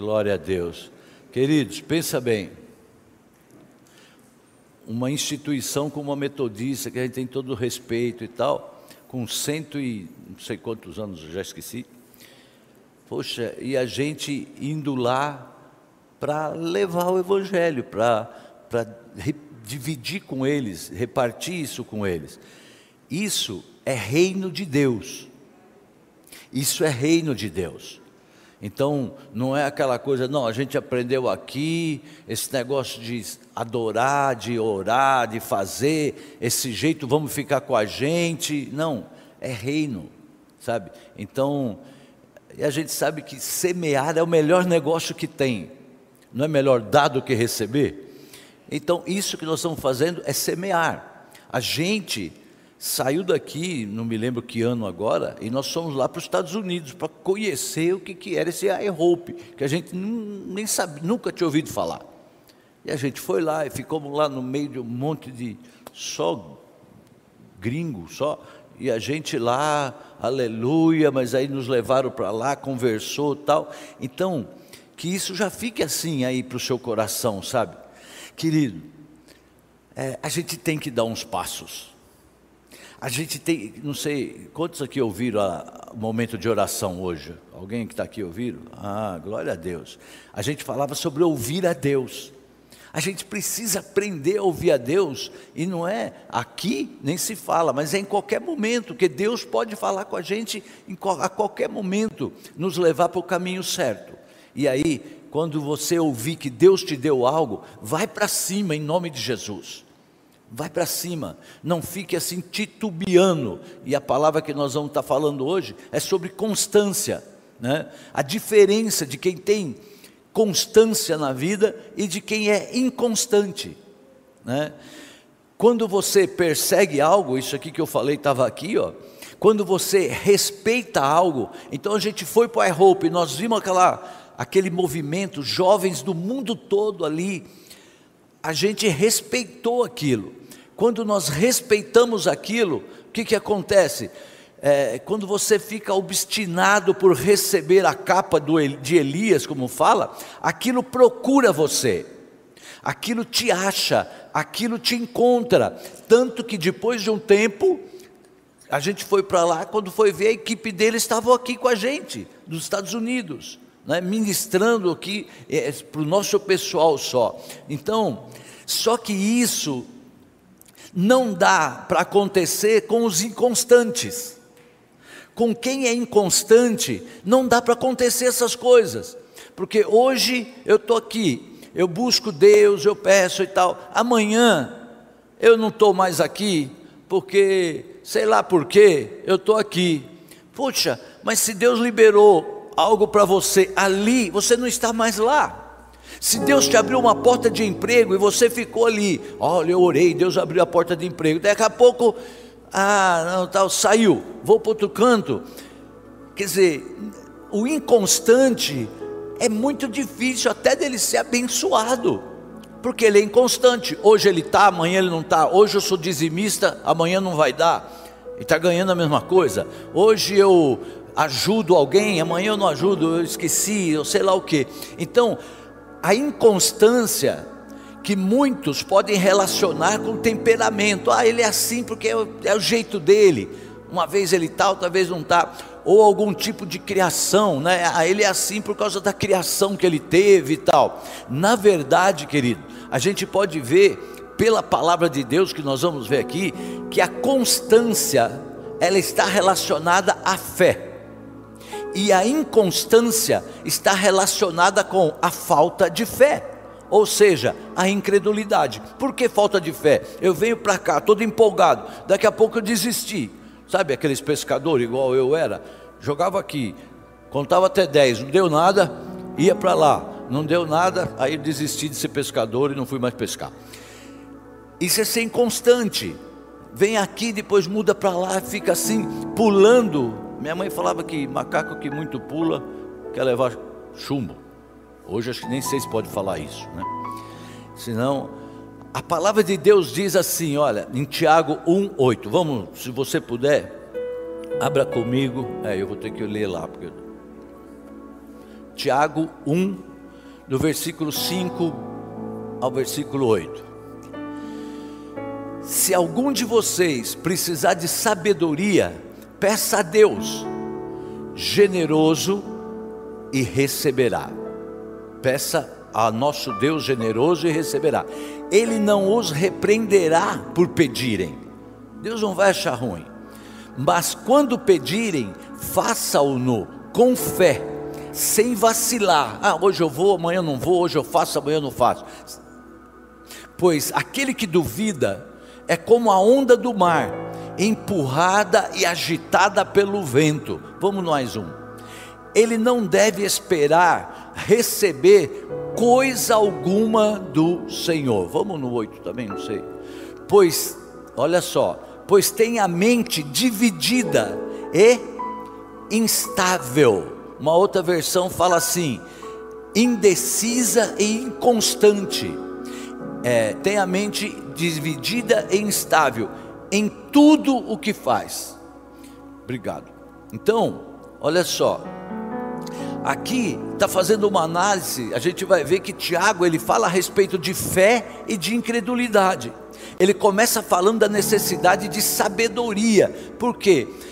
Glória a Deus. Queridos, pensa bem. Uma instituição como a metodista, que a gente tem todo o respeito e tal, com cento e não sei quantos anos, já esqueci. Poxa, e a gente indo lá para levar o evangelho, para dividir com eles, repartir isso com eles. Isso é reino de Deus. Isso é reino de Deus. Então, não é aquela coisa, não, a gente aprendeu aqui, esse negócio de adorar, de orar, de fazer, esse jeito, vamos ficar com a gente. Não, é reino, sabe? Então, a gente sabe que semear é o melhor negócio que tem. Não é melhor dar do que receber? Então, isso que nós estamos fazendo é semear. A gente saiu daqui, não me lembro que ano agora, e nós fomos lá para os Estados Unidos para conhecer o que, que era esse iHope, que a gente nem sabe, nunca tinha ouvido falar. E a gente foi lá e ficamos lá no meio de um monte de só gringo, só, e a gente lá, aleluia, mas aí nos levaram para lá, conversou tal. Então, que isso já fique assim aí para o seu coração, sabe? Querido, é, a gente tem que dar uns passos. A gente tem, não sei, quantos aqui ouviram o momento de oração hoje? Alguém que está aqui ouviram? Ah, glória a Deus. A gente falava sobre ouvir a Deus. A gente precisa aprender a ouvir a Deus, e não é aqui, nem se fala, mas é em qualquer momento, que Deus pode falar com a gente a qualquer momento, nos levar para o caminho certo. E aí, quando você ouvir que Deus te deu algo, vai para cima em nome de Jesus. Vai para cima, não fique assim titubeando. E a palavra que nós vamos estar falando hoje é sobre constância, né? A diferença de quem tem constância na vida e de quem é inconstante, né? Quando você persegue algo, isso aqui que eu falei estava aqui, ó. Quando você respeita algo, então a gente foi para a Hope, nós vimos aquela aquele movimento, jovens do mundo todo ali, a gente respeitou aquilo. Quando nós respeitamos aquilo, o que, que acontece? É, quando você fica obstinado por receber a capa do, de Elias, como fala, aquilo procura você, aquilo te acha, aquilo te encontra. Tanto que depois de um tempo, a gente foi para lá, quando foi ver, a equipe dele estava aqui com a gente, dos Estados Unidos né, ministrando aqui é, para o nosso pessoal só. Então, só que isso não dá para acontecer com os inconstantes. Com quem é inconstante, não dá para acontecer essas coisas. Porque hoje eu estou aqui, eu busco Deus, eu peço e tal. Amanhã eu não estou mais aqui, porque, sei lá por quê, eu estou aqui. Puxa, mas se Deus liberou algo para você ali, você não está mais lá. Se Deus te abriu uma porta de emprego e você ficou ali, olha, eu orei, Deus abriu a porta de emprego. Daqui a pouco, ah, não, tal, saiu, vou para outro canto. Quer dizer, o inconstante é muito difícil até dele ser abençoado, porque ele é inconstante. Hoje ele está, amanhã ele não está. Hoje eu sou dizimista, amanhã não vai dar. E está ganhando a mesma coisa. Hoje eu ajudo alguém, amanhã eu não ajudo, eu esqueci, eu sei lá o que. Então, a inconstância que muitos podem relacionar com temperamento. Ah, ele é assim porque é o, é o jeito dele. Uma vez ele está, outra vez não está. Ou algum tipo de criação, né? Ah, ele é assim por causa da criação que ele teve e tal. Na verdade, querido, a gente pode ver pela palavra de Deus que nós vamos ver aqui que a constância ela está relacionada à fé e a inconstância está relacionada com a falta de fé, ou seja, a incredulidade. Por que falta de fé? Eu venho para cá todo empolgado, daqui a pouco eu desisti. Sabe aqueles pescadores igual eu era? Jogava aqui, contava até 10, não deu nada, ia para lá, não deu nada, aí desisti de ser pescador e não fui mais pescar. Isso é ser inconstante. Vem aqui, depois muda para lá, fica assim, pulando minha mãe falava que macaco que muito pula quer levar chumbo. Hoje acho que nem sei se pode falar isso, né? Senão, a palavra de Deus diz assim, olha, em Tiago 1:8. Vamos, se você puder, abra comigo. É, eu vou ter que ler lá porque Tiago 1 do versículo 5 ao versículo 8. Se algum de vocês precisar de sabedoria, peça a Deus, generoso, e receberá. Peça a nosso Deus generoso e receberá. Ele não os repreenderá por pedirem. Deus não vai achar ruim. Mas quando pedirem, faça-o-no com fé, sem vacilar. Ah, hoje eu vou, amanhã eu não vou, hoje eu faço, amanhã eu não faço. Pois aquele que duvida é como a onda do mar, empurrada e agitada pelo vento. Vamos mais um. Ele não deve esperar receber coisa alguma do Senhor. Vamos no 8 também, não sei. Pois, olha só, pois tem a mente dividida e instável. Uma outra versão fala assim: indecisa e inconstante. É, tem a mente dividida e instável em tudo o que faz. Obrigado. Então, olha só, aqui está fazendo uma análise, a gente vai ver que Tiago ele fala a respeito de fé e de incredulidade. Ele começa falando da necessidade de sabedoria. Por quê? A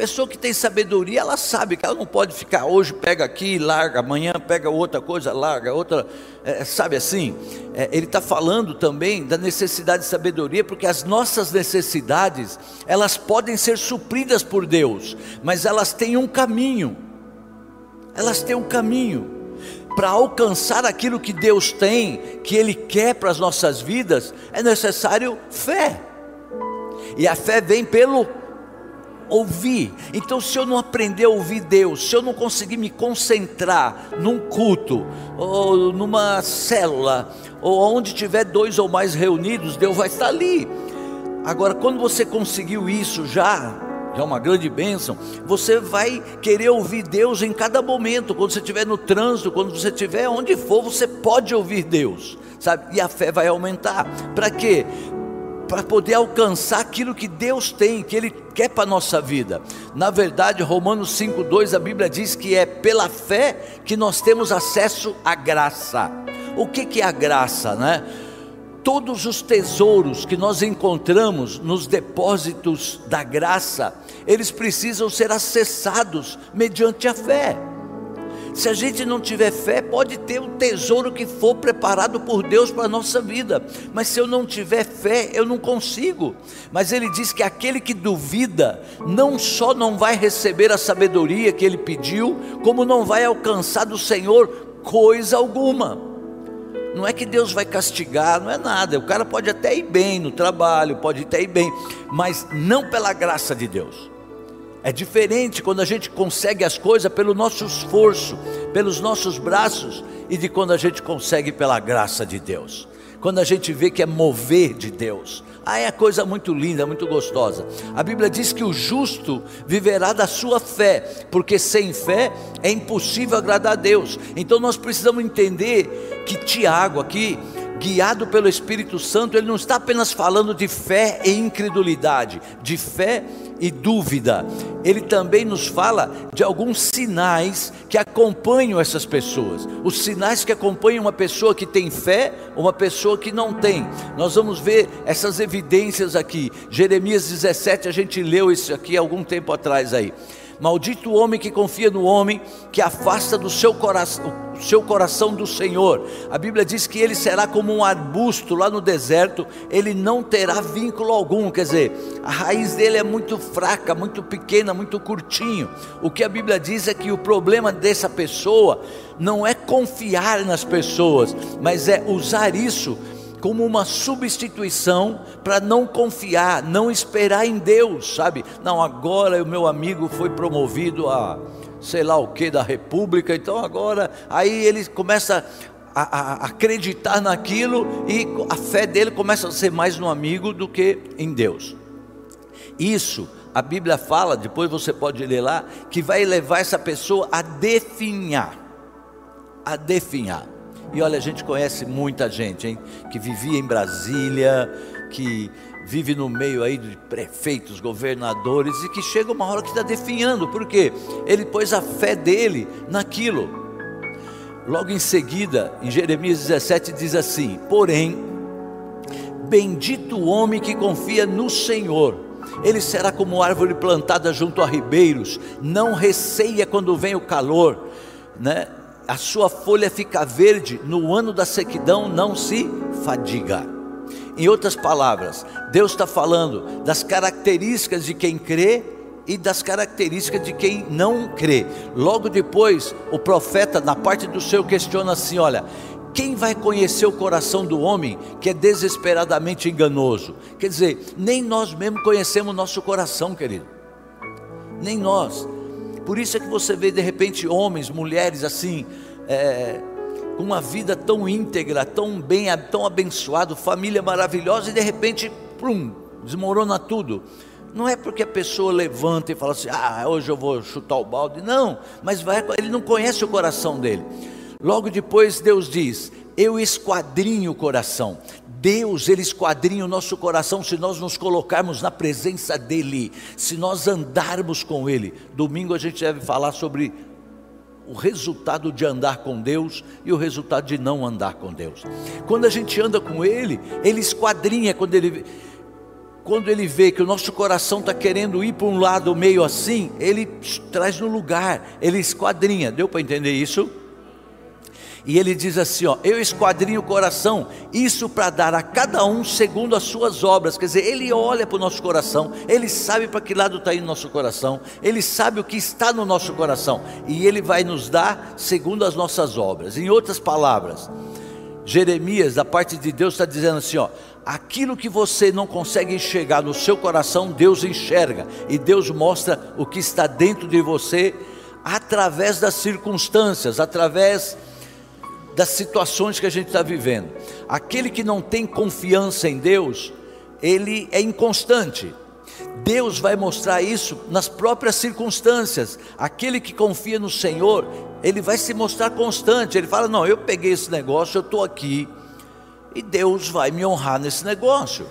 pessoa que tem sabedoria, ela sabe que ela não pode ficar hoje pega aqui, larga, amanhã pega outra coisa, larga, outra, é, sabe assim? É, ele está falando também da necessidade de sabedoria, porque as nossas necessidades, elas podem ser supridas por Deus, mas elas têm um caminho elas têm um caminho. Para alcançar aquilo que Deus tem, que Ele quer para as nossas vidas, é necessário fé. E a fé vem pelo ouvir. Então, se eu não aprender a ouvir Deus, se eu não conseguir me concentrar num culto, ou numa célula, ou onde tiver dois ou mais reunidos, Deus vai estar ali. Agora, quando você conseguiu isso já, é uma grande bênção, você vai querer ouvir Deus em cada momento, quando você estiver no trânsito, quando você estiver onde for, você pode ouvir Deus, sabe? E a fé vai aumentar. Para quê? Para poder alcançar aquilo que Deus tem, que Ele quer para a nossa vida. Na verdade, Romanos 5,2, a Bíblia diz que é pela fé que nós temos acesso à graça. O que, que é a graça, né? todos os tesouros que nós encontramos nos depósitos da graça, eles precisam ser acessados mediante a fé. Se a gente não tiver fé, pode ter o tesouro que for preparado por Deus para a nossa vida, mas se eu não tiver fé, eu não consigo. Mas ele diz que aquele que duvida, não só não vai receber a sabedoria que ele pediu, como não vai alcançar do Senhor coisa alguma. Não é que Deus vai castigar, não é nada. O cara pode até ir bem no trabalho, pode até ir bem, mas não pela graça de Deus. É diferente quando a gente consegue as coisas pelo nosso esforço, pelos nossos braços, e de quando a gente consegue pela graça de Deus. Quando a gente vê que é mover de Deus. Ah, é coisa muito linda, muito gostosa. A Bíblia diz que o justo viverá da sua fé, porque sem fé é impossível agradar a Deus. Então nós precisamos entender que Tiago aqui guiado pelo Espírito Santo, ele não está apenas falando de fé e incredulidade, de fé e dúvida. Ele também nos fala de alguns sinais que acompanham essas pessoas. Os sinais que acompanham uma pessoa que tem fé, uma pessoa que não tem. Nós vamos ver essas evidências aqui. Jeremias 17, a gente leu isso aqui algum tempo atrás aí. Maldito o homem que confia no homem, que afasta do seu coração, seu coração do Senhor. A Bíblia diz que ele será como um arbusto lá no deserto, ele não terá vínculo algum, quer dizer, a raiz dele é muito fraca, muito pequena, muito curtinho. O que a Bíblia diz é que o problema dessa pessoa não é confiar nas pessoas, mas é usar isso como uma substituição para não confiar, não esperar em Deus, sabe? Não, agora o meu amigo foi promovido a sei lá o que da República, então agora aí ele começa a, a, acreditar naquilo e a fé dele começa a ser mais no amigo do que em Deus. Isso a Bíblia fala, depois você pode ler lá, que vai levar essa pessoa a definhar, a definhar. E olha, a gente conhece muita gente, hein? Que vivia em Brasília, que vive no meio aí de prefeitos, governadores, e que chega uma hora que está definhando, porque ele pôs a fé dele naquilo. logo em seguida, em Jeremias 17, diz assim: Porém, bendito o homem que confia no Senhor, ele será como árvore plantada junto a ribeiros, não receia quando vem o calor, né? A sua folha fica verde, no ano da sequidão não se fadiga. Em outras palavras, Deus está falando das características de quem crê e das características de quem não crê. Logo depois, o profeta, na parte do seu, questiona assim: olha, quem vai conhecer o coração do homem que é desesperadamente enganoso? Quer dizer, nem nós mesmos conhecemos o nosso coração, querido. Nem nós. Por isso é que você vê de repente homens, mulheres assim, é, com uma vida tão íntegra, tão bem, tão abençoado, família maravilhosa e de repente, pum, desmorona tudo. Não é porque a pessoa levanta e fala assim, ah, hoje eu vou chutar o balde. Não, mas vai, ele não conhece o coração dele. Logo depois Deus diz: Eu esquadrinho o coração. Deus, Ele esquadrinha o nosso coração se nós nos colocarmos na presença dEle, se nós andarmos com Ele. Domingo a gente deve falar sobre o resultado de andar com Deus e o resultado de não andar com Deus. Quando a gente anda com Ele, Ele esquadrinha, quando Ele, quando Ele vê que o nosso coração está querendo ir para um lado meio assim, Ele traz no lugar, Ele esquadrinha. Deu para entender isso? E ele diz assim: ó, eu esquadrinho o coração, isso para dar a cada um segundo as suas obras. Quer dizer, ele olha para o nosso coração, ele sabe para que lado está indo o nosso coração, ele sabe o que está no nosso coração, e ele vai nos dar segundo as nossas obras. Em outras palavras, Jeremias, da parte de Deus, está dizendo assim: ó, aquilo que você não consegue enxergar no seu coração, Deus enxerga, e Deus mostra o que está dentro de você através das circunstâncias, através das situações que a gente está vivendo. Aquele que não tem confiança em Deus, ele é inconstante. Deus vai mostrar isso nas próprias circunstâncias. Aquele que confia no Senhor, ele vai se mostrar constante. Ele fala: Não, eu peguei esse negócio, eu estou aqui, e Deus vai me honrar nesse negócio.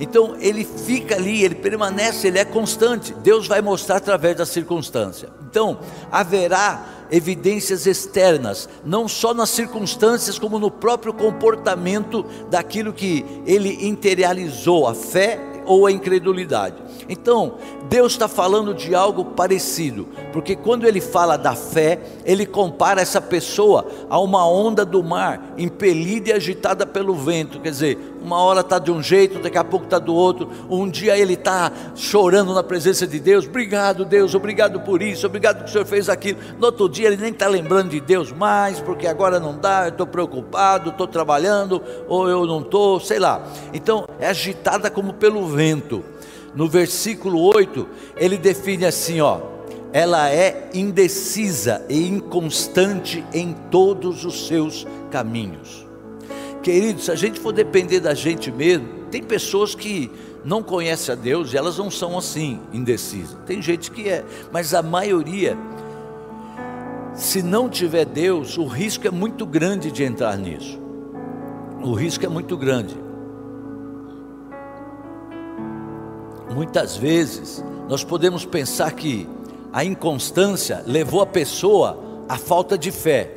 Então ele fica ali, ele permanece, ele é constante. Deus vai mostrar através da circunstância. Então haverá evidências externas, não só nas circunstâncias, como no próprio comportamento daquilo que ele interiorizou, a fé ou a incredulidade. Então, Deus está falando de algo parecido, porque quando ele fala da fé, ele compara essa pessoa a uma onda do mar, impelida e agitada pelo vento. Quer dizer, uma hora está de um jeito, daqui a pouco está do outro. Um dia ele está chorando na presença de Deus, obrigado Deus, obrigado por isso, obrigado que o Senhor fez aquilo. No outro dia ele nem está lembrando de Deus mais, porque agora não dá, eu estou preocupado, estou trabalhando, ou eu não estou, sei lá. Então, é agitada como pelo vento no versículo 8, ele define assim, ó: ela é indecisa e inconstante em todos os seus caminhos. Queridos, se a gente for depender da gente mesmo, tem pessoas que não conhecem a Deus e elas não são assim, indecisas. Tem gente que é, mas a maioria, se não tiver Deus, o risco é muito grande de entrar nisso. O risco é muito grande. Muitas vezes nós podemos pensar que a inconstância levou a pessoa à falta de fé.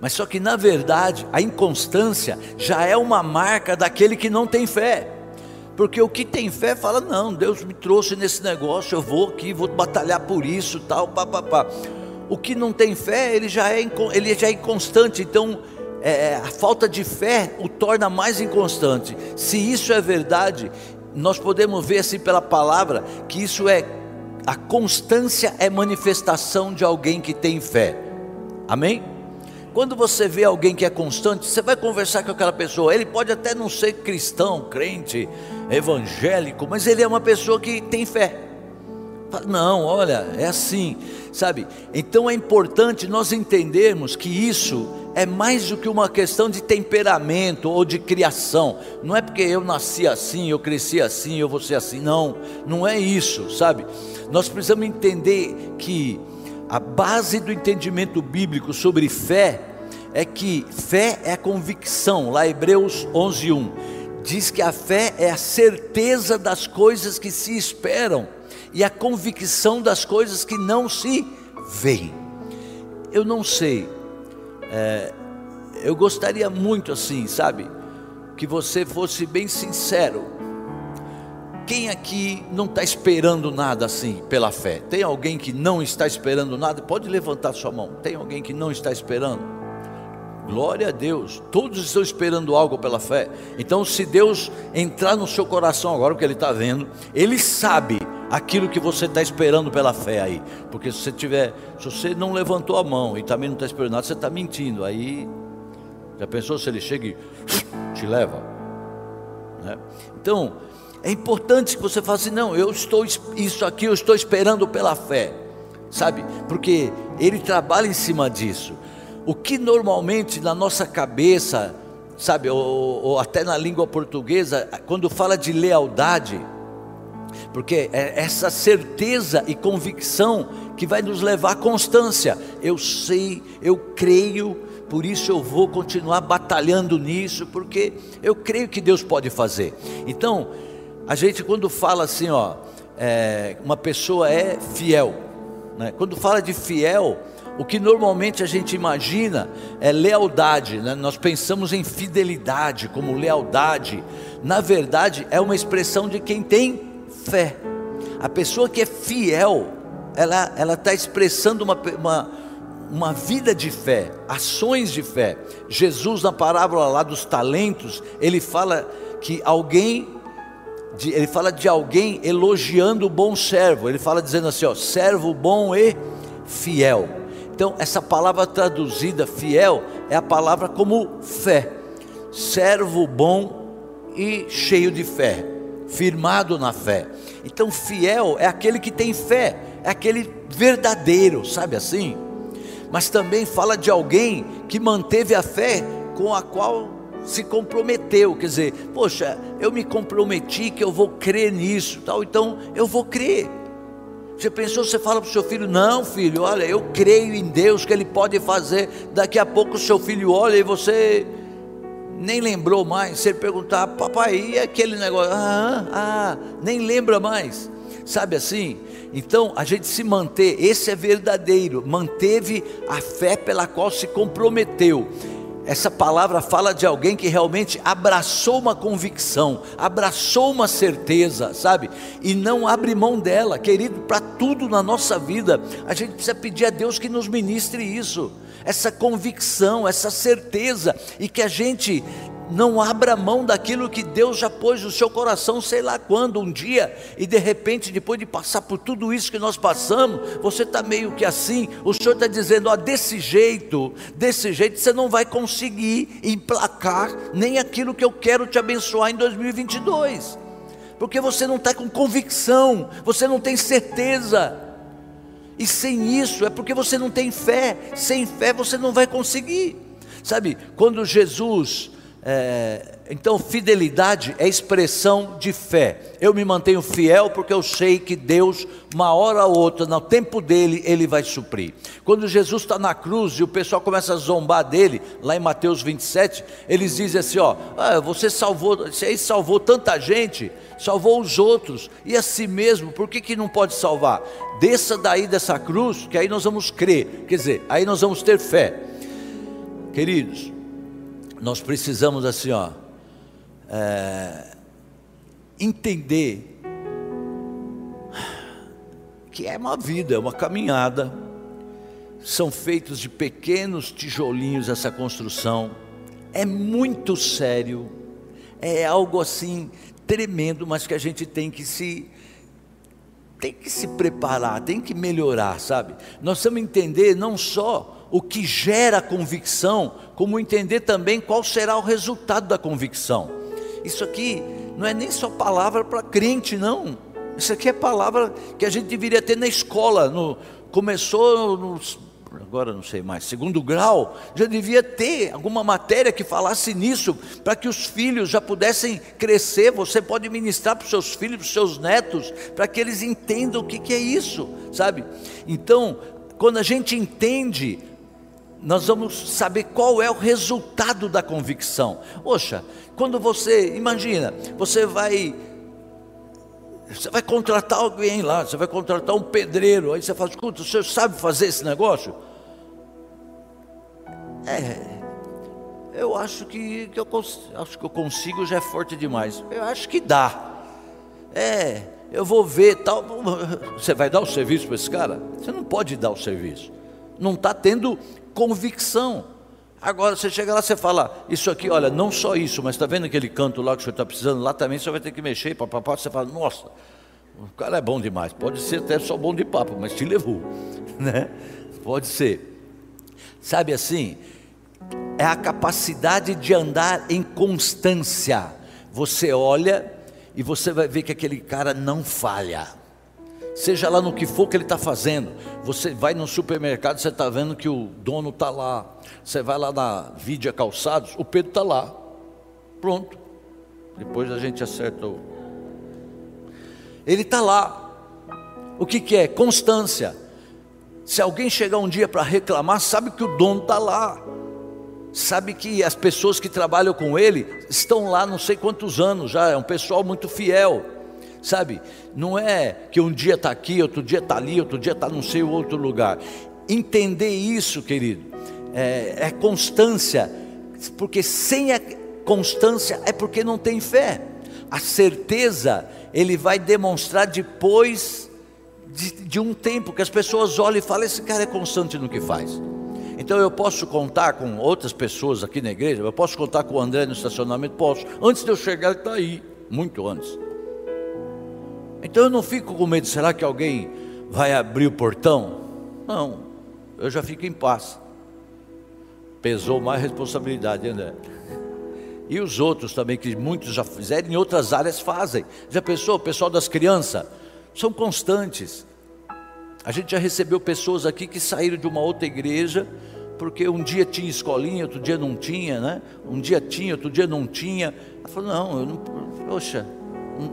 Mas só que na verdade a inconstância já é uma marca daquele que não tem fé. Porque o que tem fé fala: não, Deus me trouxe nesse negócio, eu vou aqui, vou batalhar por isso, tal, papapá. O que não tem fé, ele já é, ele já é inconstante, então é, a falta de fé o torna mais inconstante. Se isso é verdade, nós podemos ver assim pela palavra que isso é a constância é manifestação de alguém que tem fé. Amém? Quando você vê alguém que é constante, você vai conversar com aquela pessoa. Ele pode até não ser cristão, crente, evangélico, mas ele é uma pessoa que tem fé. Não, olha, é assim, sabe? Então é importante nós entendermos que isso é mais do que uma questão de temperamento ou de criação. Não é porque eu nasci assim, eu cresci assim, eu vou ser assim. Não, não é isso, sabe? Nós precisamos entender que a base do entendimento bíblico sobre fé é que fé é a convicção. Lá Hebreus 11:1 diz que a fé é a certeza das coisas que se esperam e a convicção das coisas que não se veem. Eu não sei é, eu gostaria muito assim, sabe, que você fosse bem sincero. Quem aqui não está esperando nada assim pela fé? Tem alguém que não está esperando nada? Pode levantar sua mão. Tem alguém que não está esperando? Glória a Deus, todos estão esperando algo pela fé. Então, se Deus entrar no seu coração agora, o que Ele está vendo, Ele sabe aquilo que você está esperando pela fé aí. Porque se você tiver, se você não levantou a mão e também não está esperando nada, você está mentindo. Aí, já pensou se Ele chega e te leva? Né? Então, é importante que você faça assim, não, eu estou, isso aqui eu estou esperando pela fé, sabe? Porque Ele trabalha em cima disso. O que normalmente na nossa cabeça, sabe, ou, ou até na língua portuguesa, quando fala de lealdade, porque é essa certeza e convicção que vai nos levar à constância. Eu sei, eu creio, por isso eu vou continuar batalhando nisso, porque eu creio que Deus pode fazer. Então, a gente quando fala assim, ó, é, uma pessoa é fiel, né? quando fala de fiel, o que normalmente a gente imagina é lealdade, né? nós pensamos em fidelidade como lealdade, na verdade é uma expressão de quem tem fé. A pessoa que é fiel, ela está expressando uma, uma, uma vida de fé, ações de fé. Jesus, na parábola lá dos talentos, ele fala que alguém, ele fala de alguém elogiando o bom servo, ele fala dizendo assim: ó, servo bom e fiel. Então, essa palavra traduzida fiel é a palavra como fé, servo bom e cheio de fé, firmado na fé. Então, fiel é aquele que tem fé, é aquele verdadeiro, sabe assim? Mas também fala de alguém que manteve a fé com a qual se comprometeu, quer dizer, poxa, eu me comprometi que eu vou crer nisso, tal, então eu vou crer. Você pensou, você fala para o seu filho, não filho, olha, eu creio em Deus que Ele pode fazer. Daqui a pouco o seu filho olha e você nem lembrou mais. Se ele perguntar, papai, e aquele negócio? Ah, ah, nem lembra mais. Sabe assim? Então a gente se manter, esse é verdadeiro, manteve a fé pela qual se comprometeu essa palavra fala de alguém que realmente abraçou uma convicção, abraçou uma certeza, sabe? E não abre mão dela, querido, para tudo na nossa vida, a gente precisa pedir a Deus que nos ministre isso, essa convicção, essa certeza, e que a gente não abra mão daquilo que Deus já pôs no seu coração, sei lá quando, um dia, e de repente, depois de passar por tudo isso que nós passamos, você está meio que assim, o Senhor está dizendo: ó, desse jeito, desse jeito, você não vai conseguir emplacar nem aquilo que eu quero te abençoar em 2022, porque você não está com convicção, você não tem certeza. E sem isso é porque você não tem fé. Sem fé você não vai conseguir. Sabe, quando Jesus é, então, fidelidade é expressão de fé. Eu me mantenho fiel porque eu sei que Deus, uma hora ou outra, no tempo dele, ele vai suprir. Quando Jesus está na cruz e o pessoal começa a zombar dele, lá em Mateus 27, eles dizem assim: Ó, ah, você salvou, você salvou tanta gente, salvou os outros, e a si mesmo, por que, que não pode salvar? Desça daí dessa cruz, que aí nós vamos crer, quer dizer, aí nós vamos ter fé. Queridos, nós precisamos assim, ó, é, entender que é uma vida, é uma caminhada, são feitos de pequenos tijolinhos essa construção, é muito sério, é algo assim tremendo, mas que a gente tem que se tem que se preparar, tem que melhorar, sabe? Nós temos que entender não só o que gera convicção, como entender também qual será o resultado da convicção. Isso aqui não é nem só palavra para crente, não. Isso aqui é palavra que a gente deveria ter na escola. No, começou no, agora não sei mais, segundo grau, já devia ter alguma matéria que falasse nisso, para que os filhos já pudessem crescer. Você pode ministrar para os seus filhos, para os seus netos, para que eles entendam o que, que é isso, sabe? Então, quando a gente entende nós vamos saber qual é o resultado da convicção. Poxa, quando você, imagina, você vai você vai contratar alguém lá, você vai contratar um pedreiro, aí você fala, escuta, o senhor sabe fazer esse negócio? É, eu acho que, que eu, acho que eu consigo já é forte demais. Eu acho que dá. É, eu vou ver tal. Você vai dar o serviço para esse cara? Você não pode dar o serviço. Não está tendo convicção. Agora você chega lá, você fala, isso aqui, olha, não só isso, mas está vendo aquele canto lá que o senhor está precisando, lá também você vai ter que mexer, papapá, você fala, nossa, o cara é bom demais, pode ser até só bom de papo, mas te levou, né? Pode ser. Sabe assim, é a capacidade de andar em constância. Você olha e você vai ver que aquele cara não falha. Seja lá no que for que ele está fazendo. Você vai no supermercado, você está vendo que o dono está lá. Você vai lá na Vidia Calçados, o Pedro está lá. Pronto. Depois a gente acerta o. Ele está lá. O que, que é? Constância. Se alguém chegar um dia para reclamar, sabe que o dono está lá. Sabe que as pessoas que trabalham com ele estão lá não sei quantos anos já, é um pessoal muito fiel. Sabe, não é que um dia está aqui, outro dia está ali, outro dia está não sei outro lugar. Entender isso, querido, é, é constância, porque sem a constância é porque não tem fé. A certeza ele vai demonstrar depois de, de um tempo que as pessoas olham e falam: esse cara é constante no que faz. Então eu posso contar com outras pessoas aqui na igreja, eu posso contar com o André no estacionamento, posso. Antes de eu chegar, ele está aí, muito antes. Então eu não fico com medo, será que alguém vai abrir o portão? Não, eu já fico em paz. Pesou mais responsabilidade, André. E os outros também, que muitos já fizeram, em outras áreas fazem. Já pensou, o pessoal das crianças? São constantes. A gente já recebeu pessoas aqui que saíram de uma outra igreja, porque um dia tinha escolinha, outro dia não tinha, né? Um dia tinha, outro dia não tinha. Ela falou: não, eu não, poxa,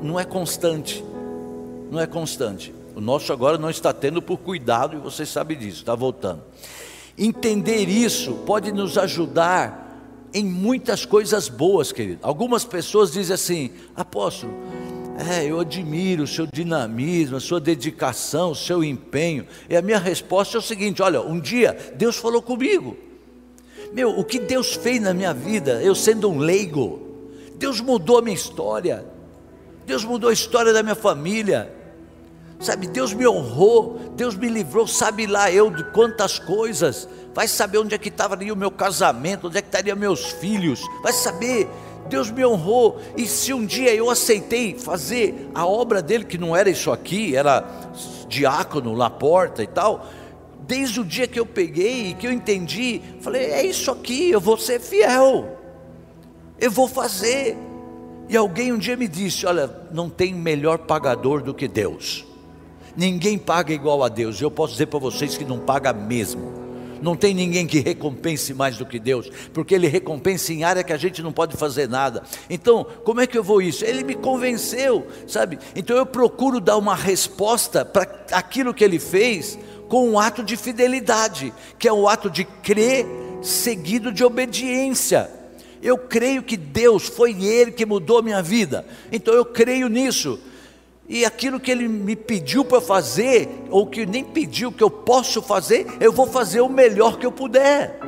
não é constante, não é constante. O nosso agora não está tendo por cuidado, e você sabe disso, está voltando. Entender isso pode nos ajudar em muitas coisas boas, querido. Algumas pessoas dizem assim: apóstolo, é, eu admiro o seu dinamismo, a sua dedicação, o seu empenho. E a minha resposta é o seguinte: olha, um dia Deus falou comigo. Meu, o que Deus fez na minha vida, eu sendo um leigo, Deus mudou a minha história, Deus mudou a história da minha família, sabe? Deus me honrou, Deus me livrou, sabe lá eu de quantas coisas, vai saber onde é que estava ali o meu casamento, onde é que estariam meus filhos, vai saber Deus me honrou, e se um dia eu aceitei fazer a obra dele, que não era isso aqui, era diácono lá porta e tal, desde o dia que eu peguei e que eu entendi, falei: é isso aqui, eu vou ser fiel, eu vou fazer. E alguém um dia me disse: olha, não tem melhor pagador do que Deus, ninguém paga igual a Deus, eu posso dizer para vocês que não paga mesmo. Não tem ninguém que recompense mais do que Deus, porque Ele recompensa em área que a gente não pode fazer nada. Então, como é que eu vou isso? Ele me convenceu, sabe? Então eu procuro dar uma resposta para aquilo que Ele fez com um ato de fidelidade, que é um ato de crer seguido de obediência. Eu creio que Deus foi Ele que mudou minha vida, então eu creio nisso. E aquilo que ele me pediu para fazer, ou que nem pediu que eu posso fazer, eu vou fazer o melhor que eu puder.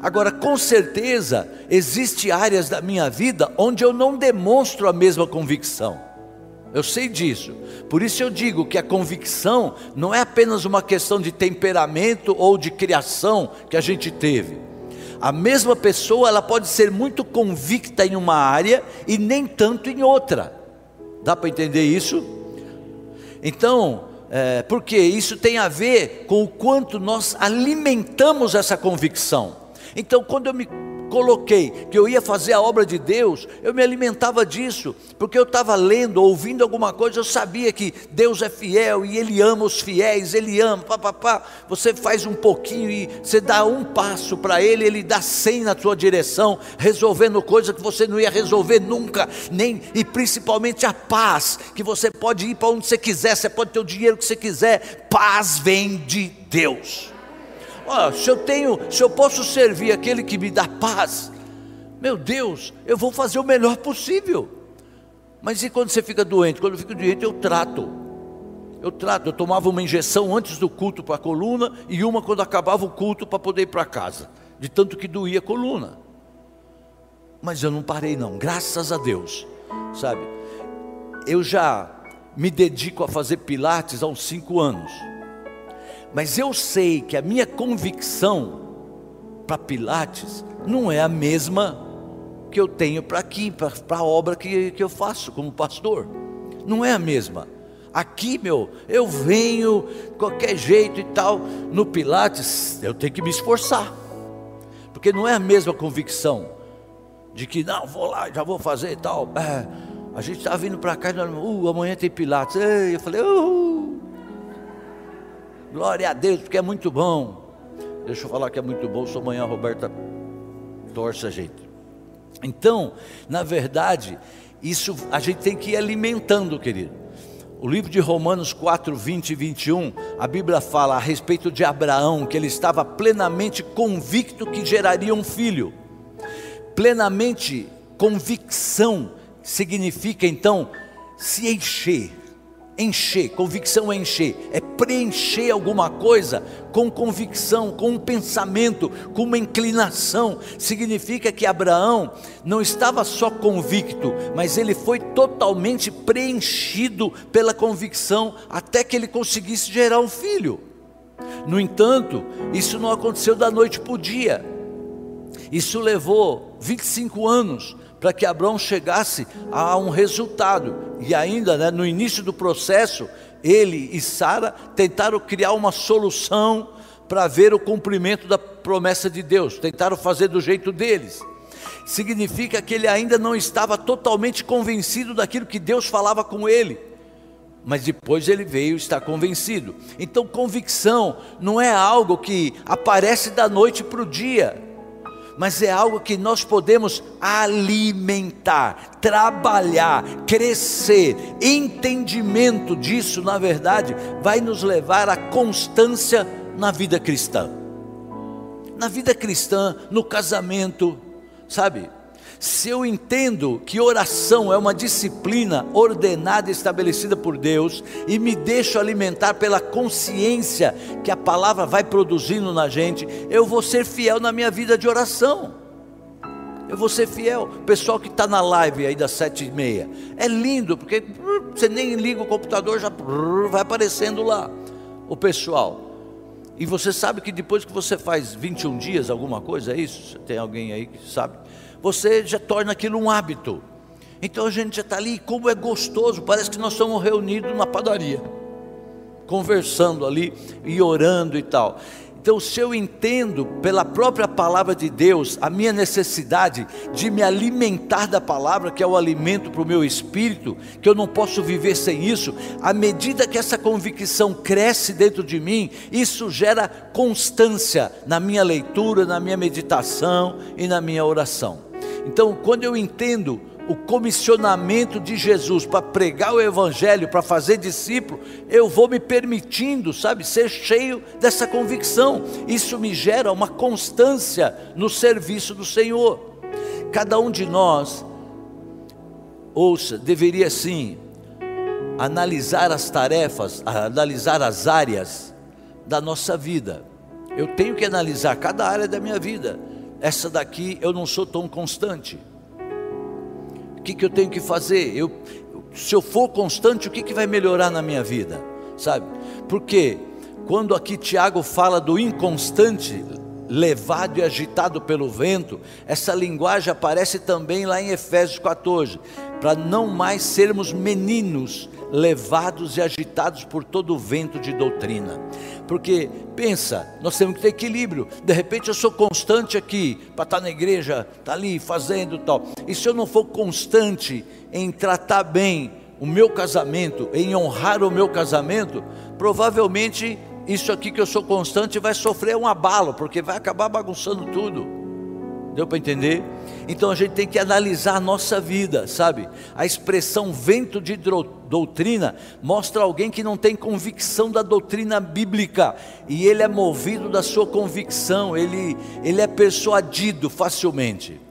Agora, com certeza, existe áreas da minha vida onde eu não demonstro a mesma convicção. Eu sei disso. Por isso eu digo que a convicção não é apenas uma questão de temperamento ou de criação que a gente teve. A mesma pessoa, ela pode ser muito convicta em uma área e nem tanto em outra. Dá para entender isso? Então, é, porque isso tem a ver com o quanto nós alimentamos essa convicção. Então, quando eu me coloquei que eu ia fazer a obra de Deus, eu me alimentava disso, porque eu estava lendo, ouvindo alguma coisa, eu sabia que Deus é fiel e Ele ama os fiéis, Ele ama. Você faz um pouquinho e você dá um passo para Ele, Ele dá cem na sua direção, resolvendo coisa que você não ia resolver nunca, nem e principalmente a paz, que você pode ir para onde você quiser, você pode ter o dinheiro que você quiser, paz vem de Deus se eu tenho, se eu posso servir aquele que me dá paz, meu Deus, eu vou fazer o melhor possível. Mas e quando você fica doente? Quando eu fico doente, eu trato. Eu trato, eu tomava uma injeção antes do culto para a coluna e uma quando acabava o culto para poder ir para casa. de tanto que doía a coluna. Mas eu não parei não, graças a Deus, sabe? Eu já me dedico a fazer pilates há uns cinco anos. Mas eu sei que a minha convicção para pilates não é a mesma que eu tenho para aqui, para a obra que, que eu faço como pastor. Não é a mesma. Aqui, meu, eu venho qualquer jeito e tal. No Pilates, eu tenho que me esforçar. Porque não é a mesma convicção de que, não, vou lá, já vou fazer e tal. É, a gente estava vindo para cá e uh, amanhã tem Pilates. Eu falei, uh, glória a Deus, porque é muito bom. Deixa eu falar que é muito bom, sou amanhã Roberta torce a gente. Então, na verdade, isso a gente tem que ir alimentando, querido. O livro de Romanos 4, 20 e 21, a Bíblia fala a respeito de Abraão, que ele estava plenamente convicto que geraria um filho. Plenamente convicção significa então se encher, encher, convicção é encher, é preencher alguma coisa com convicção, com um pensamento, com uma inclinação. Significa que Abraão não estava só convicto, mas ele foi totalmente preenchido pela convicção até que ele conseguisse gerar um filho. No entanto, isso não aconteceu da noite para o dia. Isso levou 25 anos para que Abraão chegasse a um resultado. E ainda né, no início do processo, ele e Sara tentaram criar uma solução para ver o cumprimento da promessa de Deus, tentaram fazer do jeito deles. Significa que ele ainda não estava totalmente convencido daquilo que Deus falava com ele. Mas depois ele veio estar convencido. Então, convicção não é algo que aparece da noite para o dia mas é algo que nós podemos alimentar, trabalhar, crescer. Entendimento disso, na verdade, vai nos levar à constância na vida cristã. Na vida cristã, no casamento, sabe? Se eu entendo que oração é uma disciplina ordenada e estabelecida por Deus e me deixo alimentar pela consciência que a palavra vai produzindo na gente, eu vou ser fiel na minha vida de oração. Eu vou ser fiel. Pessoal que está na live aí das sete e meia, é lindo porque você nem liga o computador já vai aparecendo lá o pessoal. E você sabe que depois que você faz 21 dias alguma coisa, é isso? Tem alguém aí que sabe? Você já torna aquilo um hábito. Então a gente já está ali, como é gostoso, parece que nós estamos reunidos na padaria, conversando ali e orando e tal. Então, se eu entendo pela própria palavra de Deus a minha necessidade de me alimentar da palavra, que é o alimento para o meu espírito, que eu não posso viver sem isso, à medida que essa convicção cresce dentro de mim, isso gera constância na minha leitura, na minha meditação e na minha oração. Então, quando eu entendo o comissionamento de Jesus para pregar o Evangelho, para fazer discípulo, eu vou me permitindo, sabe, ser cheio dessa convicção. Isso me gera uma constância no serviço do Senhor. Cada um de nós, ouça, deveria sim analisar as tarefas, analisar as áreas da nossa vida. Eu tenho que analisar cada área da minha vida essa daqui eu não sou tão constante. O que, que eu tenho que fazer? Eu, se eu for constante, o que, que vai melhorar na minha vida? Sabe? Porque quando aqui Tiago fala do inconstante, levado e agitado pelo vento, essa linguagem aparece também lá em Efésios 14, para não mais sermos meninos levados e agitados por todo o vento de doutrina. Porque pensa, nós temos que ter equilíbrio. De repente eu sou constante aqui para estar na igreja, estar tá ali fazendo tal. E se eu não for constante em tratar bem o meu casamento, em honrar o meu casamento, provavelmente isso aqui que eu sou constante vai sofrer um abalo, porque vai acabar bagunçando tudo. Deu para entender? Então a gente tem que analisar a nossa vida, sabe? A expressão vento de doutrina mostra alguém que não tem convicção da doutrina bíblica e ele é movido da sua convicção, ele, ele é persuadido facilmente.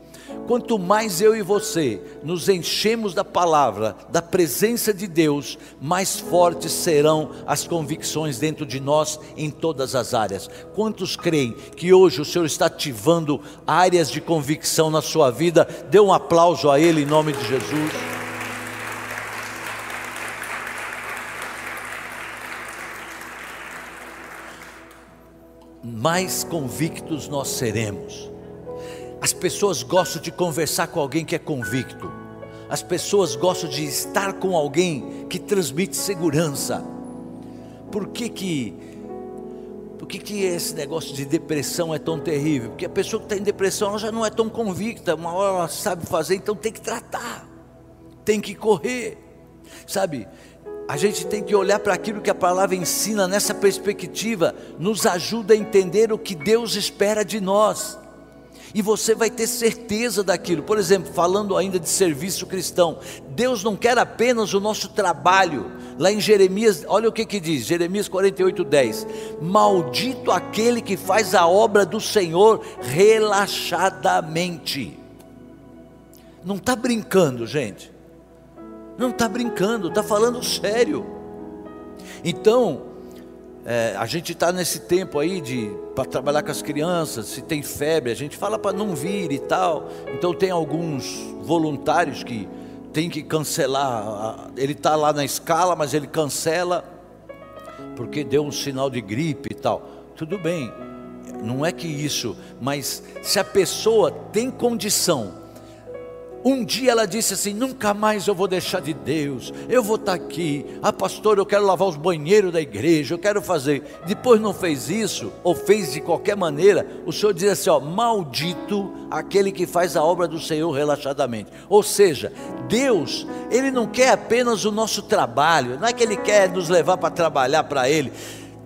Quanto mais eu e você nos enchemos da palavra, da presença de Deus, mais fortes serão as convicções dentro de nós em todas as áreas. Quantos creem que hoje o Senhor está ativando áreas de convicção na sua vida? Dê um aplauso a Ele em nome de Jesus. mais convictos nós seremos. As pessoas gostam de conversar com alguém que é convicto. As pessoas gostam de estar com alguém que transmite segurança. Por que que por que, que esse negócio de depressão é tão terrível? Porque a pessoa que está em depressão ela já não é tão convicta, uma hora ela sabe fazer, então tem que tratar, tem que correr, sabe? A gente tem que olhar para aquilo que a palavra ensina nessa perspectiva, nos ajuda a entender o que Deus espera de nós. E você vai ter certeza daquilo. Por exemplo, falando ainda de serviço cristão, Deus não quer apenas o nosso trabalho. Lá em Jeremias, olha o que que diz, Jeremias 48, 10: Maldito aquele que faz a obra do Senhor relaxadamente. Não está brincando, gente. Não está brincando, está falando sério. Então, é, a gente está nesse tempo aí de para trabalhar com as crianças, se tem febre, a gente fala para não vir e tal. Então tem alguns voluntários que tem que cancelar. Ele está lá na escala, mas ele cancela porque deu um sinal de gripe e tal. Tudo bem, não é que isso, mas se a pessoa tem condição um dia ela disse assim: Nunca mais eu vou deixar de Deus, eu vou estar aqui. Ah, pastor, eu quero lavar os banheiros da igreja, eu quero fazer. Depois não fez isso, ou fez de qualquer maneira, o Senhor diz assim: ó, Maldito aquele que faz a obra do Senhor relaxadamente. Ou seja, Deus, Ele não quer apenas o nosso trabalho, não é que Ele quer nos levar para trabalhar para Ele.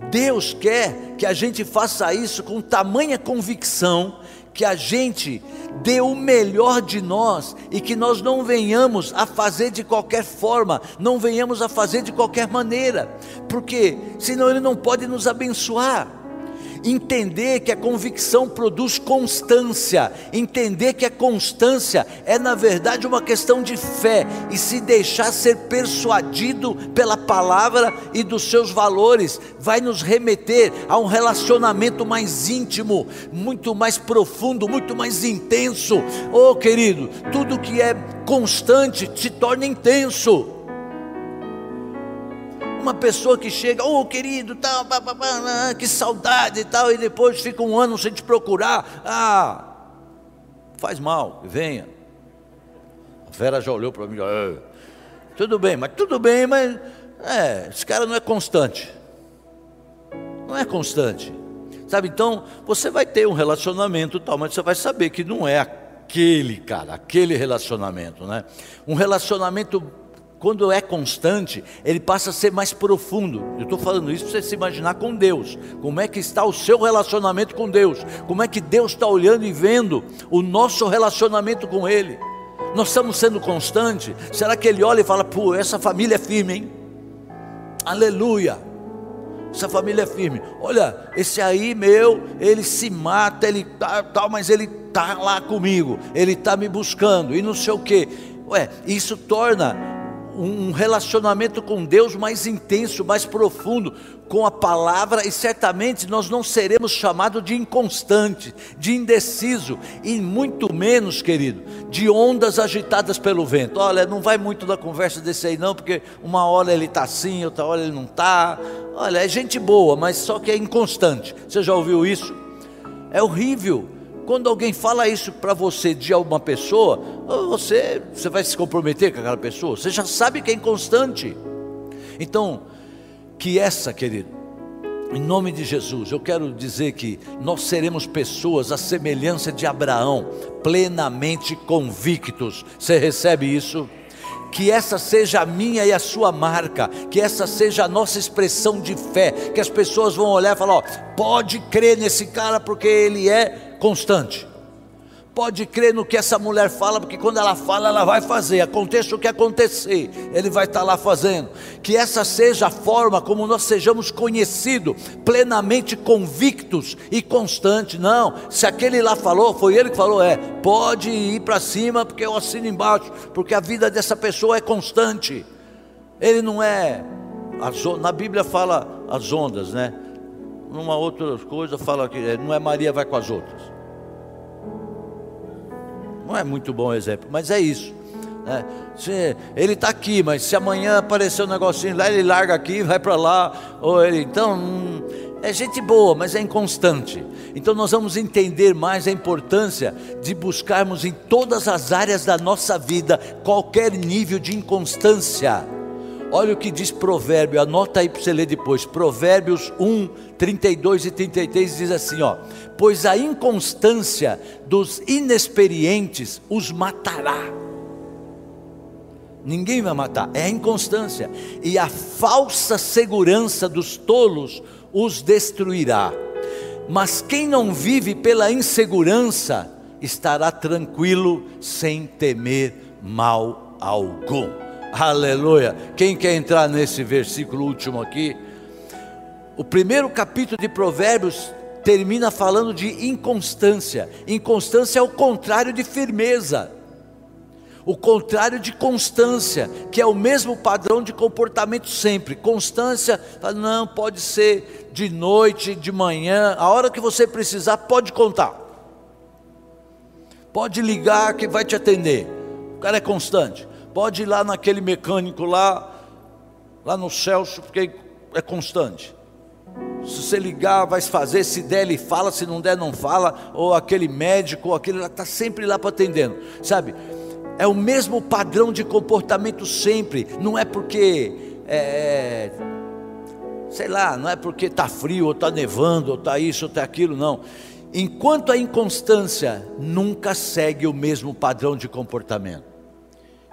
Deus quer que a gente faça isso com tamanha convicção que a gente dê o melhor de nós e que nós não venhamos a fazer de qualquer forma, não venhamos a fazer de qualquer maneira, porque senão Ele não pode nos abençoar entender que a convicção produz constância, entender que a constância é na verdade uma questão de fé e se deixar ser persuadido pela palavra e dos seus valores, vai nos remeter a um relacionamento mais íntimo, muito mais profundo, muito mais intenso. Oh, querido, tudo que é constante se torna intenso uma pessoa que chega, oh querido, tal, que saudade e tal, e depois fica um ano sem te procurar, ah, faz mal, venha. A Vera já olhou para mim, é, tudo bem, mas tudo bem, mas é, esse cara não é constante, não é constante, sabe? Então você vai ter um relacionamento tal, mas você vai saber que não é aquele cara, aquele relacionamento, né? Um relacionamento quando é constante, ele passa a ser mais profundo. Eu estou falando isso para você se imaginar com Deus. Como é que está o seu relacionamento com Deus? Como é que Deus está olhando e vendo o nosso relacionamento com Ele? Nós estamos sendo constantes? Será que Ele olha e fala, pô, essa família é firme, hein? Aleluia! Essa família é firme. Olha, esse aí meu, ele se mata, ele tá, tal, mas ele tá lá comigo, ele tá me buscando e não sei o quê. Ué, isso torna um relacionamento com Deus mais intenso, mais profundo, com a palavra, e certamente nós não seremos chamados de inconstante, de indeciso, e muito menos, querido, de ondas agitadas pelo vento. Olha, não vai muito da conversa desse aí, não, porque uma hora ele está assim, outra hora ele não está. Olha, é gente boa, mas só que é inconstante. Você já ouviu isso? É horrível quando alguém fala isso para você de alguma pessoa, você, você vai se comprometer com aquela pessoa, você já sabe que é inconstante. Então, que essa, querido, em nome de Jesus, eu quero dizer que nós seremos pessoas à semelhança de Abraão, plenamente convictos. Você recebe isso? que essa seja a minha e a sua marca, que essa seja a nossa expressão de fé, que as pessoas vão olhar e falar: ó, pode crer nesse cara porque ele é constante. Pode crer no que essa mulher fala, porque quando ela fala, ela vai fazer. Aconteça o que acontecer, ele vai estar lá fazendo. Que essa seja a forma como nós sejamos conhecidos, plenamente convictos e constantes. Não, se aquele lá falou, foi ele que falou, é. Pode ir para cima, porque eu assino embaixo, porque a vida dessa pessoa é constante. Ele não é. Na Bíblia fala as ondas, né? Numa outra coisa fala que é, não é Maria vai com as outras. Não é muito bom exemplo, mas é isso. Né? Se, ele está aqui, mas se amanhã aparecer um negocinho lá, ele larga aqui, vai para lá. Ou ele, então, hum, é gente boa, mas é inconstante. Então nós vamos entender mais a importância de buscarmos em todas as áreas da nossa vida qualquer nível de inconstância. Olha o que diz Provérbio, anota aí para você ler depois. Provérbios 1, 32 e 33 diz assim: ó, pois a inconstância dos inexperientes os matará. Ninguém vai matar, é a inconstância, e a falsa segurança dos tolos os destruirá. Mas quem não vive pela insegurança estará tranquilo sem temer mal algum. Aleluia. Quem quer entrar nesse versículo último aqui? O primeiro capítulo de Provérbios termina falando de inconstância. Inconstância é o contrário de firmeza. O contrário de constância, que é o mesmo padrão de comportamento sempre. Constância, não, pode ser de noite, de manhã, a hora que você precisar, pode contar. Pode ligar que vai te atender. O cara é constante. Pode ir lá naquele mecânico lá, lá no Celso, porque é constante. Se você ligar, vai fazer, se der, ele fala, se não der, não fala, ou aquele médico, ou aquele está sempre lá para atendendo, sabe? É o mesmo padrão de comportamento sempre, não é porque, é, é sei lá, não é porque está frio, ou está nevando, ou está isso, ou está aquilo, não. Enquanto a inconstância nunca segue o mesmo padrão de comportamento.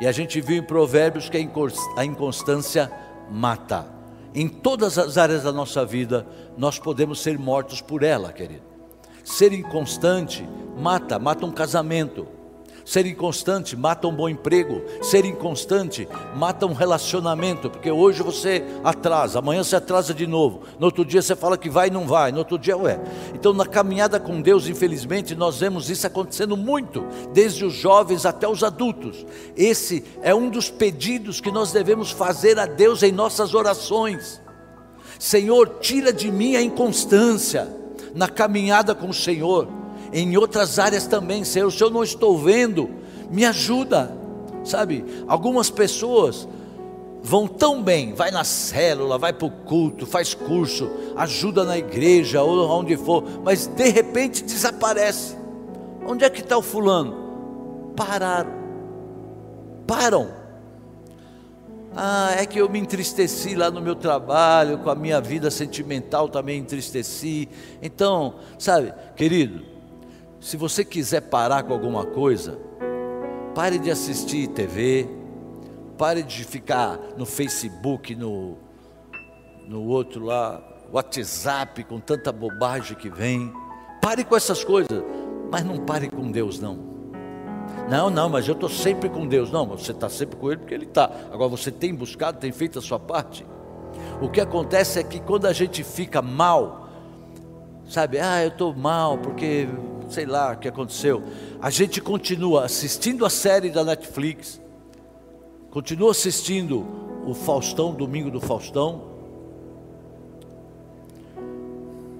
E a gente viu em Provérbios que a inconstância mata. Em todas as áreas da nossa vida, nós podemos ser mortos por ela, querido. Ser inconstante mata, mata um casamento, Ser inconstante mata um bom emprego. Ser inconstante mata um relacionamento, porque hoje você atrasa, amanhã você atrasa de novo. No outro dia você fala que vai e não vai. No outro dia, ué. Então, na caminhada com Deus, infelizmente, nós vemos isso acontecendo muito, desde os jovens até os adultos. Esse é um dos pedidos que nós devemos fazer a Deus em nossas orações. Senhor, tira de mim a inconstância na caminhada com o Senhor em outras áreas também, Senhor, se eu não estou vendo, me ajuda, sabe? Algumas pessoas vão tão bem, vai na célula, vai para o culto, faz curso, ajuda na igreja ou onde for, mas de repente desaparece. Onde é que está o fulano? Pararam, param. Ah, é que eu me entristeci lá no meu trabalho, com a minha vida sentimental também entristeci. Então, sabe, querido, se você quiser parar com alguma coisa, pare de assistir TV, pare de ficar no Facebook, no, no outro lá, WhatsApp, com tanta bobagem que vem. Pare com essas coisas, mas não pare com Deus, não. Não, não, mas eu estou sempre com Deus. Não, você está sempre com Ele porque Ele está. Agora você tem buscado, tem feito a sua parte. O que acontece é que quando a gente fica mal, sabe, ah, eu estou mal porque sei lá o que aconteceu. A gente continua assistindo a série da Netflix, continua assistindo o Faustão, Domingo do Faustão.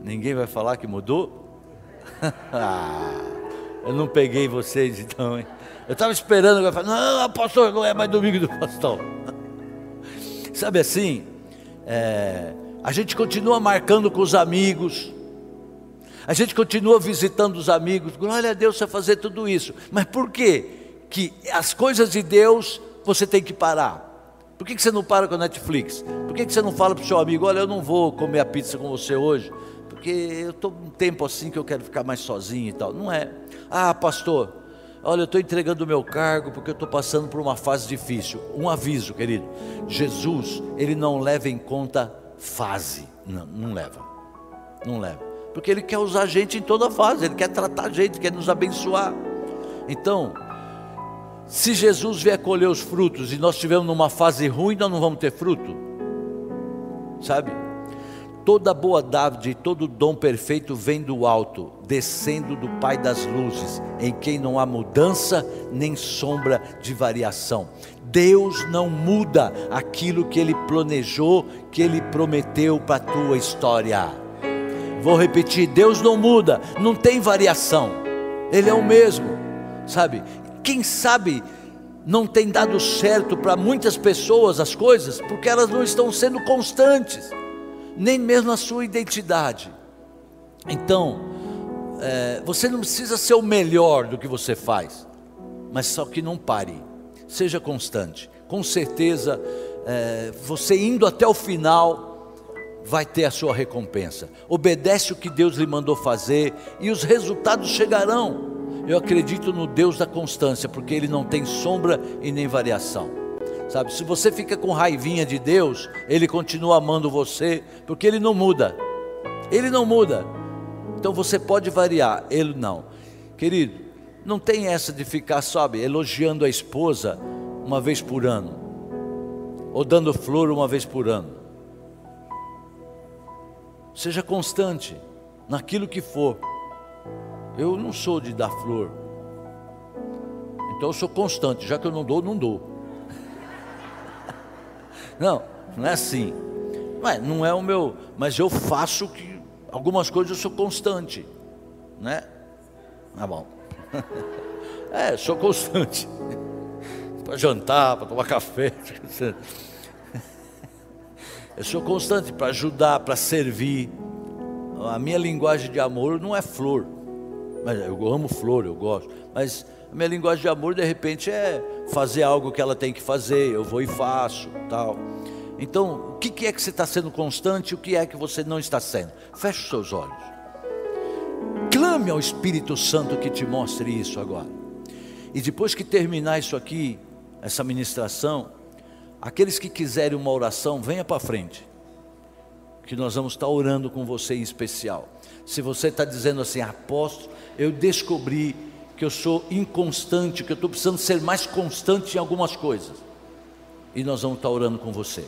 Ninguém vai falar que mudou? Eu não peguei vocês então, hein? Eu estava esperando, eu falar, não, pastor, não é mais Domingo do Faustão. Sabe assim, é, a gente continua marcando com os amigos, a gente continua visitando os amigos, glória a Deus você fazer tudo isso. Mas por quê? Que as coisas de Deus você tem que parar. Por que você não para com a Netflix? Por que você não fala para o seu amigo, olha, eu não vou comer a pizza com você hoje, porque eu estou um tempo assim que eu quero ficar mais sozinho e tal. Não é. Ah, pastor, olha, eu estou entregando o meu cargo porque eu estou passando por uma fase difícil. Um aviso, querido. Jesus, ele não leva em conta fase. Não, não leva. Não leva porque Ele quer usar a gente em toda fase, Ele quer tratar a gente, quer nos abençoar. Então, se Jesus vier colher os frutos e nós estivermos numa fase ruim, nós não vamos ter fruto, sabe? Toda boa dádiva e todo dom perfeito vem do alto, descendo do Pai das luzes, em quem não há mudança nem sombra de variação. Deus não muda aquilo que Ele planejou, que Ele prometeu para a tua história. Vou repetir: Deus não muda, não tem variação, Ele é o mesmo, sabe? Quem sabe não tem dado certo para muitas pessoas as coisas, porque elas não estão sendo constantes nem mesmo a sua identidade. Então, é, você não precisa ser o melhor do que você faz, mas só que não pare, seja constante. Com certeza, é, você indo até o final, vai ter a sua recompensa. Obedece o que Deus lhe mandou fazer e os resultados chegarão. Eu acredito no Deus da constância, porque Ele não tem sombra e nem variação. Sabe, se você fica com raivinha de Deus, Ele continua amando você, porque Ele não muda. Ele não muda. Então você pode variar, Ele não. Querido, não tem essa de ficar, sabe, elogiando a esposa uma vez por ano, ou dando flor uma vez por ano. Seja constante naquilo que for. Eu não sou de dar flor, então eu sou constante, já que eu não dou, não dou. Não, não é assim. É, não é o meu, mas eu faço que algumas coisas eu sou constante, né? Tá bom. É, sou constante. para jantar, para tomar café. Eu sou constante para ajudar, para servir. A minha linguagem de amor não é flor. Mas eu amo flor, eu gosto. Mas a minha linguagem de amor, de repente, é fazer algo que ela tem que fazer, eu vou e faço, tal. Então, o que é que você está sendo constante o que é que você não está sendo? Feche os seus olhos. Clame ao Espírito Santo que te mostre isso agora. E depois que terminar isso aqui, essa ministração, aqueles que quiserem uma oração, venha para frente. Que nós vamos estar orando com você em especial. Se você está dizendo assim, apóstolo, eu descobri que eu sou inconstante, que eu estou precisando ser mais constante em algumas coisas. E nós vamos estar orando com você.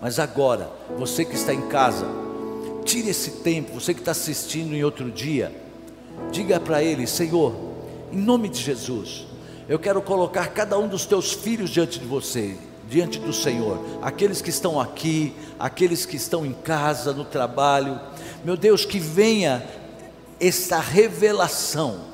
Mas agora, você que está em casa, tire esse tempo, você que está assistindo em outro dia, diga para ele: Senhor, em nome de Jesus, eu quero colocar cada um dos teus filhos diante de você, diante do Senhor, aqueles que estão aqui, aqueles que estão em casa, no trabalho, meu Deus, que venha essa revelação.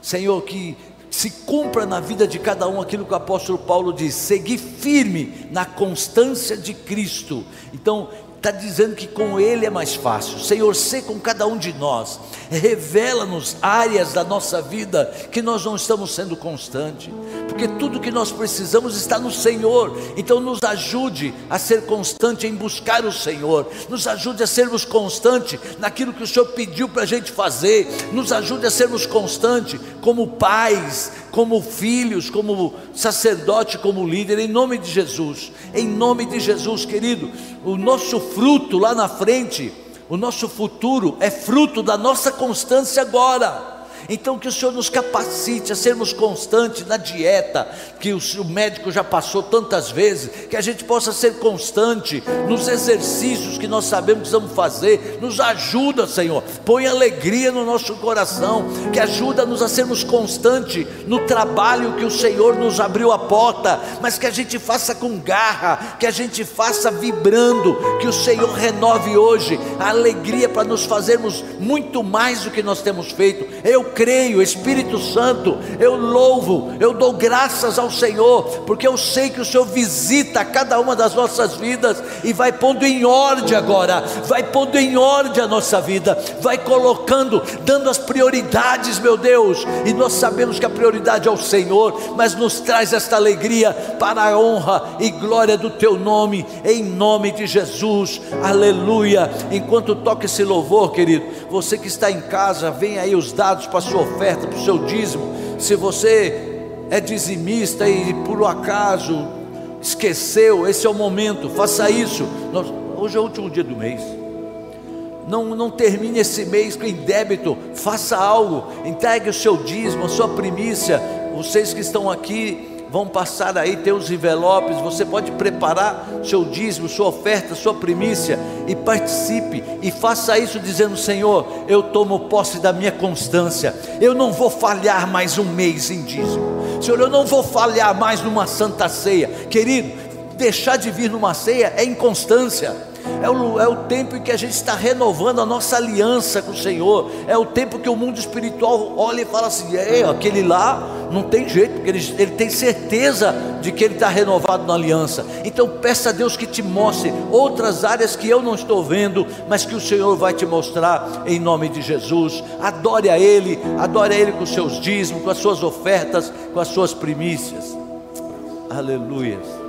Senhor, que se cumpra na vida de cada um aquilo que o apóstolo Paulo diz: seguir firme na constância de Cristo. Então, está dizendo que com Ele é mais fácil. Senhor, sê com cada um de nós, revela-nos áreas da nossa vida que nós não estamos sendo constantes, porque tudo que nós precisamos está no Senhor. Então, nos ajude a ser constante em buscar o Senhor, nos ajude a sermos constantes naquilo que o Senhor pediu para a gente fazer, nos ajude a sermos constantes como pais, como filhos, como sacerdote, como líder, em nome de Jesus, em nome de Jesus, querido, o nosso fruto lá na frente, o nosso futuro é fruto da nossa constância agora. Então que o Senhor nos capacite a sermos constantes na dieta, que o, médico já passou tantas vezes, que a gente possa ser constante nos exercícios que nós sabemos que precisamos fazer. Nos ajuda, Senhor. Põe alegria no nosso coração, que ajuda-nos a sermos constantes no trabalho que o Senhor nos abriu a porta, mas que a gente faça com garra, que a gente faça vibrando, que o Senhor renove hoje a alegria para nos fazermos muito mais do que nós temos feito. Eu creio, Espírito Santo, eu louvo, eu dou graças ao Senhor, porque eu sei que o Senhor visita cada uma das nossas vidas e vai pondo em ordem agora, vai pondo em ordem a nossa vida, vai colocando, dando as prioridades, meu Deus, e nós sabemos que a prioridade é o Senhor, mas nos traz esta alegria para a honra e glória do Teu nome, em nome de Jesus, aleluia. Enquanto toca esse louvor, querido, você que está em casa, vem aí os dados para sua oferta, para o seu dízimo. Se você é dizimista e por acaso esqueceu, esse é o momento, faça isso. Nós, hoje é o último dia do mês. Não, não termine esse mês em débito, faça algo, entregue o seu dízimo, a sua primícia, Vocês que estão aqui vão passar aí teus envelopes, você pode preparar seu dízimo, sua oferta, sua primícia e participe e faça isso dizendo: Senhor, eu tomo posse da minha constância, eu não vou falhar mais um mês em dízimo, Senhor, eu não vou falhar mais numa santa ceia, querido. Deixar de vir numa ceia é inconstância é o, é o tempo em que a gente está renovando a nossa aliança com o Senhor, é o tempo que o mundo espiritual olha e fala assim: é, aquele lá não tem jeito, porque ele, ele tem certeza de que ele está renovado na aliança. Então peça a Deus que te mostre outras áreas que eu não estou vendo, mas que o Senhor vai te mostrar em nome de Jesus. Adore a Ele, adore a Ele com seus dízimos, com as suas ofertas, com as suas primícias. Aleluia.